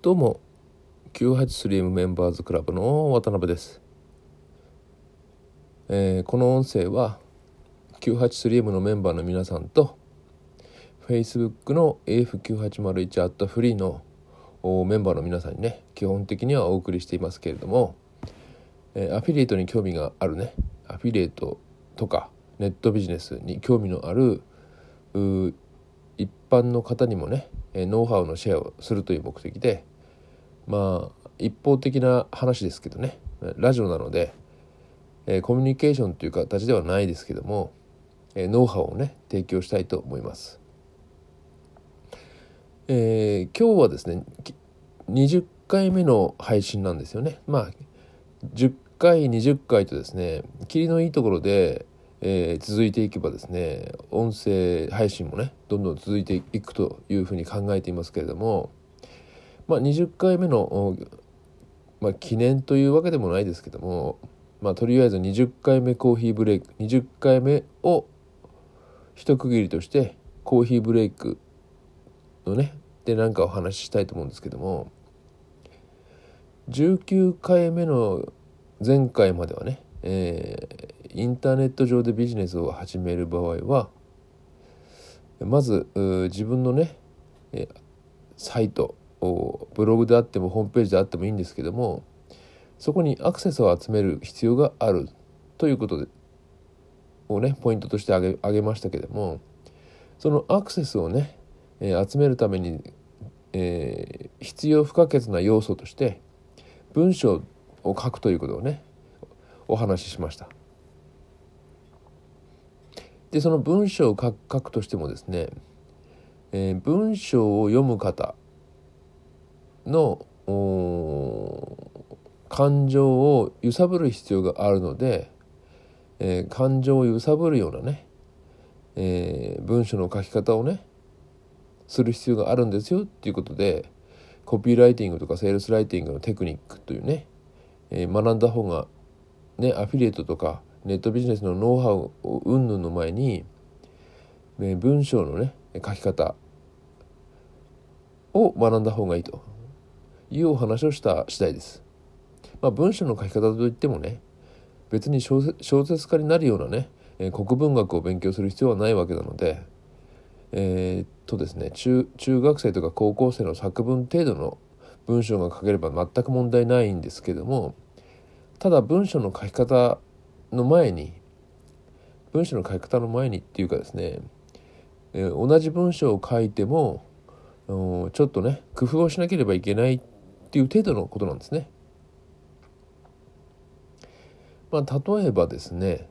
どうも 98SLIM メンバーズクラブの渡辺です、えー、この音声は 98SLIM のメンバーの皆さんと Facebook の AF9801 アットフリーのメンバーの皆さんにね基本的にはお送りしていますけれども、えー、アフィリエイトに興味があるねアフィリエイトとかネットビジネスに興味のある一般の方にもねノウハウのシェアをするという目的でまあ一方的な話ですけどねラジオなので、えコミュニケーションという形ではないですけども、えノウハウをね提供したいと思います。えー、今日はですね20回目の配信なんですよね。まあ10回20回とですね霧のいいところでえー、続いていけばですね音声配信もねどんどん続いていくというふうに考えていますけれども、まあ、20回目の、まあ、記念というわけでもないですけども、まあ、とりあえず20回目コーヒーブレイク20回目を一区切りとしてコーヒーブレイクのねで何かお話ししたいと思うんですけども19回目の前回まではね、えインターネット上でビジネスを始める場合はまず自分のねサイトブログであってもホームページであってもいいんですけどもそこにアクセスを集める必要があるということでをねポイントとして挙げ挙げましたけどもそのアクセスをね、え、集めるために、えー、必要不可欠な要素として文章を書くということをねお話ししました。でその文章を書くとしてもですね、えー、文章を読む方の感情を揺さぶる必要があるので、えー、感情を揺さぶるようなね、えー、文章の書き方をねする必要があるんですよっていうことでコピーライティングとかセールスライティングのテクニックというね、え、学んだ方がねアフィリエイトとかネットビジネスのノウハウ云々の前に、ね、文章のね書き方を学んだ方がいいというお話をした次第です。まあ、文章の書き方といってもね別に小説家になるようなね、え国文学を勉強する必要はないわけなのでえー、っとですね中学生とか高校生の作文程度の文章が書ければ全く問題ないんですけどもただ文章の書き方の前に文章の書き方の前にっていうかですね、えー、同じ文章を書いてもちょっとね工夫をしなければいけないっていう程度のことなんですね。まあ、例えばですね、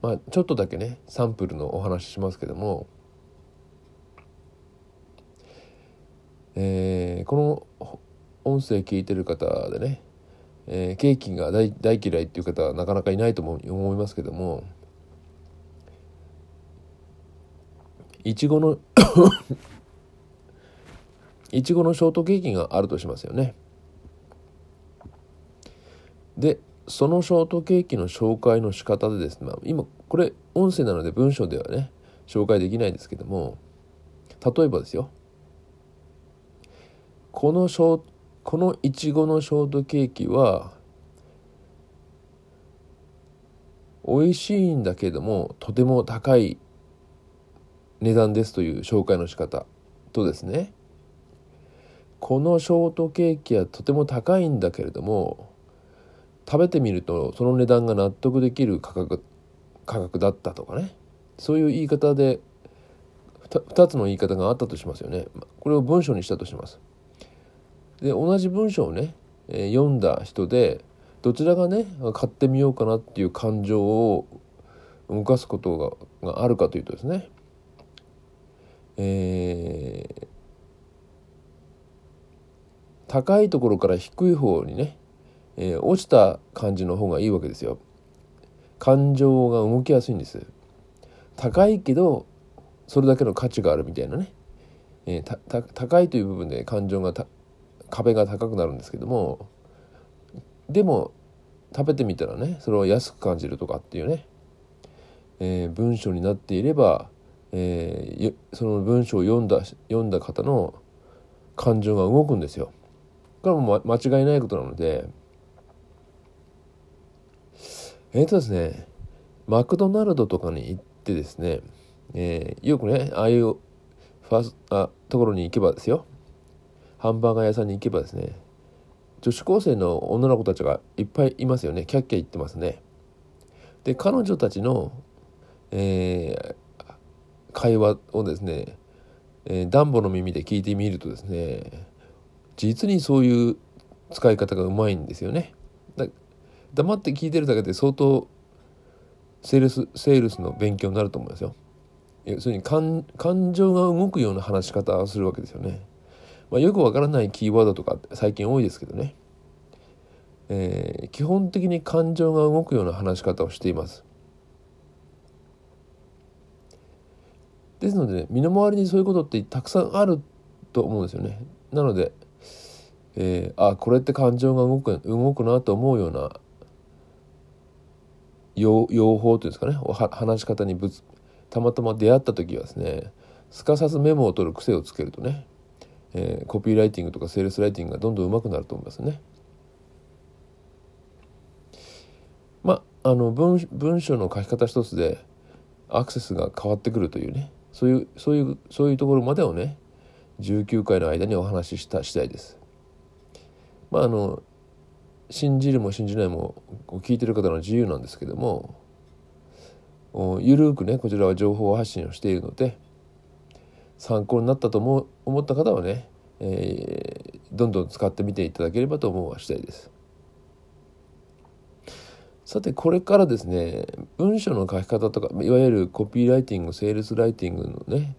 まあ、ちょっとだけねサンプルのお話ししますけども、えー、この音声聞いてる方でねえー、ケーキが大嫌いっていう方はなかなかいないと思いますけどもいちごのいちごのショートケーキがあるとしますよね。でそのショートケーキの紹介の仕方でですね、まあ、今これ音声なので文章ではね紹介できないですけども例えばですよこのショーこのいちごのショートケーキは美味しいんだけどもとても高い値段ですという紹介の仕方。とですね。このショートケーキはとても高いんだけれども食べてみるとその値段が納得できる価格価格だったとかね。そういう言い方で 2, 2つの言い方があったとしますよね。これを文章にしたとします。で同じ文章をね、えー、読んだ人でどちらがね買ってみようかなっていう感情を動かすことががあるかというとですねえー、高いところから低い方にね、えー、落ちた感じの方がいいわけですよ。感情が動きやすいんです。高いけどそれだけの価値があるみたいなね、えー、高いという部分で感情が壁が高くなるんですけどもでも食べてみたらねそれを安く感じるとかっていうね、えー、文章になっていれば、えー、その文章を読んだ読んだ方の感情が動くんですよ。これはも間違いないことなのでえっ、ー、とですねマクドナルドとかに行ってですね、えー、よくねああいうファースあところに行けばですよハンバーガー屋さんに行けばですね女子高生の女の子たちがいっぱいいますよねキャッキャ言ってますねで彼女たちの、えー、会話をですね、えー、ダンボの耳で聞いてみるとですね実にそういう使い方がうまいんですよね。黙って聞いてるだけで相当セールスセールスの勉強になると思いますよ。要するに感情が動くような話し方をするわけですよね。まあ、よくわからないキーワードとか最近多いですけどね、えー、基本的に感情が動くような話し方をしています。ですので、ね、身の回りにそういうことってたくさんあると思うんですよね。なのでえー、あこれって感情が動く動くなと思うような用用法というんですかね話し方にぶつたまたま出会った時はですねすかさずメモを取る癖をつけるとね、えー、コピーライティングとかセールスライティングがどんどん上手くなると思いますね。まああの文文章の書き方一つでアクセスが変わってくるというねそういうそういうそういうところまでをね19回の間にお話しした次第です。まああの信じるも信じないも聞いてる方の自由なんですけどもゆるくねこちらは情報発信をしているので参考になったと思思った方はね、えー、どんどん使ってみていただければと思うはしたいです。さてこれからですね文章の書き方とかいわゆるコピーライティングセールスライティングのね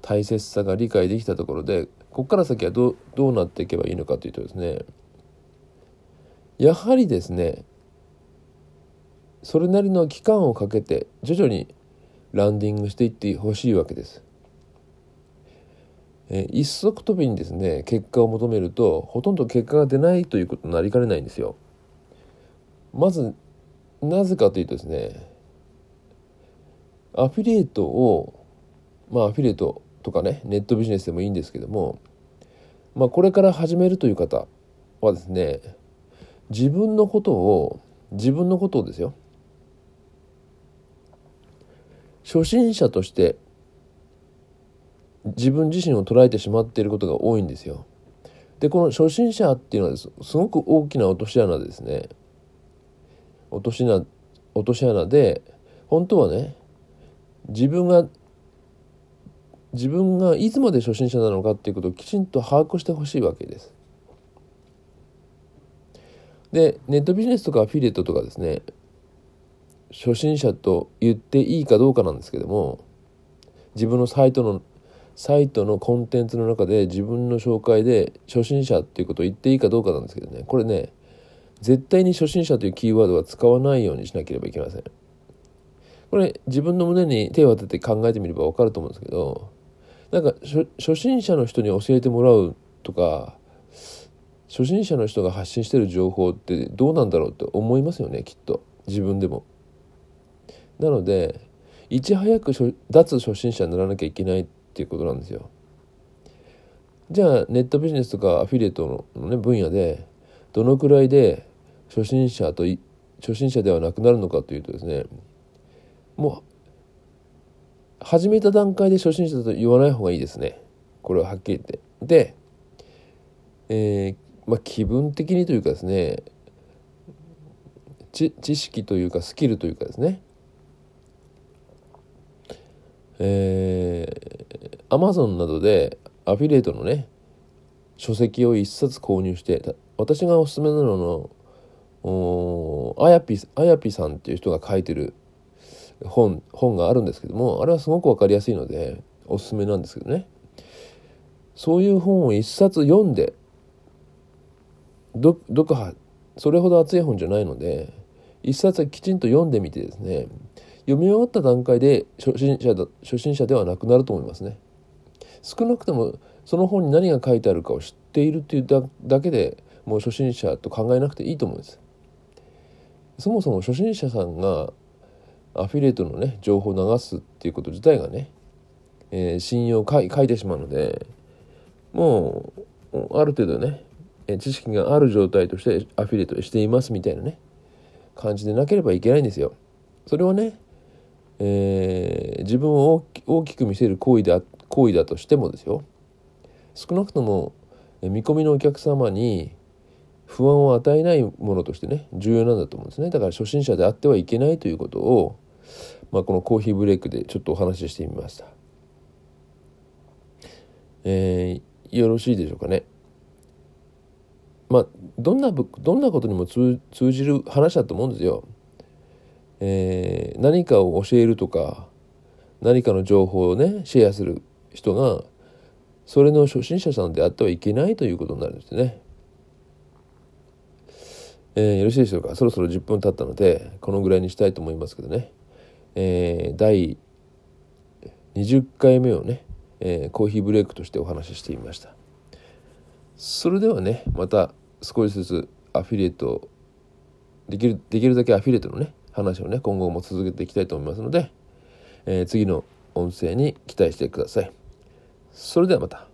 大切さが理解できたところでここから先はどどうなっていけばいいのかというとですねやはりですねそれなりの期間をかけて徐々にランディングしていってほしいわけです。え一足飛びにですね結果を求めるとほとんど結果が出ないということになりかねないんですよ。まずなぜかというとですねアフィリエイトをまあアフィリエイトとかねネットビジネスでもいいんですけどもまあこれから始めるという方はですね自分のことを自分のことをですよ初心者として自分自身を捉えてしまっていることが多いんですよ。でこの初心者っていうのはすごく大きな落とし穴ですね。落とし穴落とし穴で本当はね自分が自分がいつまで初心者なのかっていうことをきちんと把握してほしいわけです。でネットビジネスとかアフィリエイトとかですね初心者と言っていいかどうかなんですけども自分のサイトのサイトのコンテンツの中で自分の紹介で初心者っていうことを言っていいかどうかなんですけどね。これね絶対に初心者というキーワードは使わないようにしなければいけません。これ自分の胸に手を当てて考えてみれば分かると思うんですけどなんか初心者の人に教えてもらうとか初心者の人が発信してる情報ってどうなんだろうって思いますよねきっと。自分でも。なのでいち早く脱初心者にならなきゃいけないっっていうことなんですよ。じゃあネットビジネスとかアフィリエイトの、ね、分野でどのくらいで初心者と初心者ではなくなるのかというとですねもう始めた段階で初心者と言わない方がいいですねこれははっきり言って。で、えーまあ、気分的にというかですね知識というかスキルというかですねえー、アマゾンなどでアフィリエイトのね書籍を一冊購入して私がおすすめなののあやぴあやぴさんっていう人が書いてる本本があるんですけどもあれはすごく分かりやすいのでおすすめなんですけどねそういう本を一冊読んで読破それほど熱い本じゃないので一冊きちんと読んでみてですね読み終わった段階で初心者だ初心者ではなくなると思いますね。少なくともその本に何が書いてあるかを知っているっていうだけでもう初心者と考えなくていいと思うんです。そもそも初心者さんがアフィリエイトのね情報を流すっていうこと自体がね、えー、信用を書いてしまうのでもうある程度ね知識がある状態としてアフィリエイトしていますみたいなね感じでなければいけないんですよ。それはね、えー、自分を大きく見せる行為だ行為だとしてもですよ少なくとも見込みのお客様に不安を与えないものとしてね重要なんだと思うんですねだから初心者であってはいけないということを、まあ、このコーヒーブレイクでちょっとお話ししてみました。えー、よろしいでしょうかね。まあどんなどんなことにも通じる話だと思うんですよ。えー、何かを教えるとか何かの情報をねシェアする人がそれの初心者さんであってはいけないということになるんですね。えー、よろしいでしょうか？そろそろ10分経ったのでこのぐらいにしたいと思いますけどね、えー、第20回目をね、えー、コーヒーブレイクとしてお話ししてみましたそれではねまた少しずつアフィリエイトできるできるだけアフィリエイトのね話をね今後も続けていきたいと思いますので、えー、次の音声に期待してください。それではまた。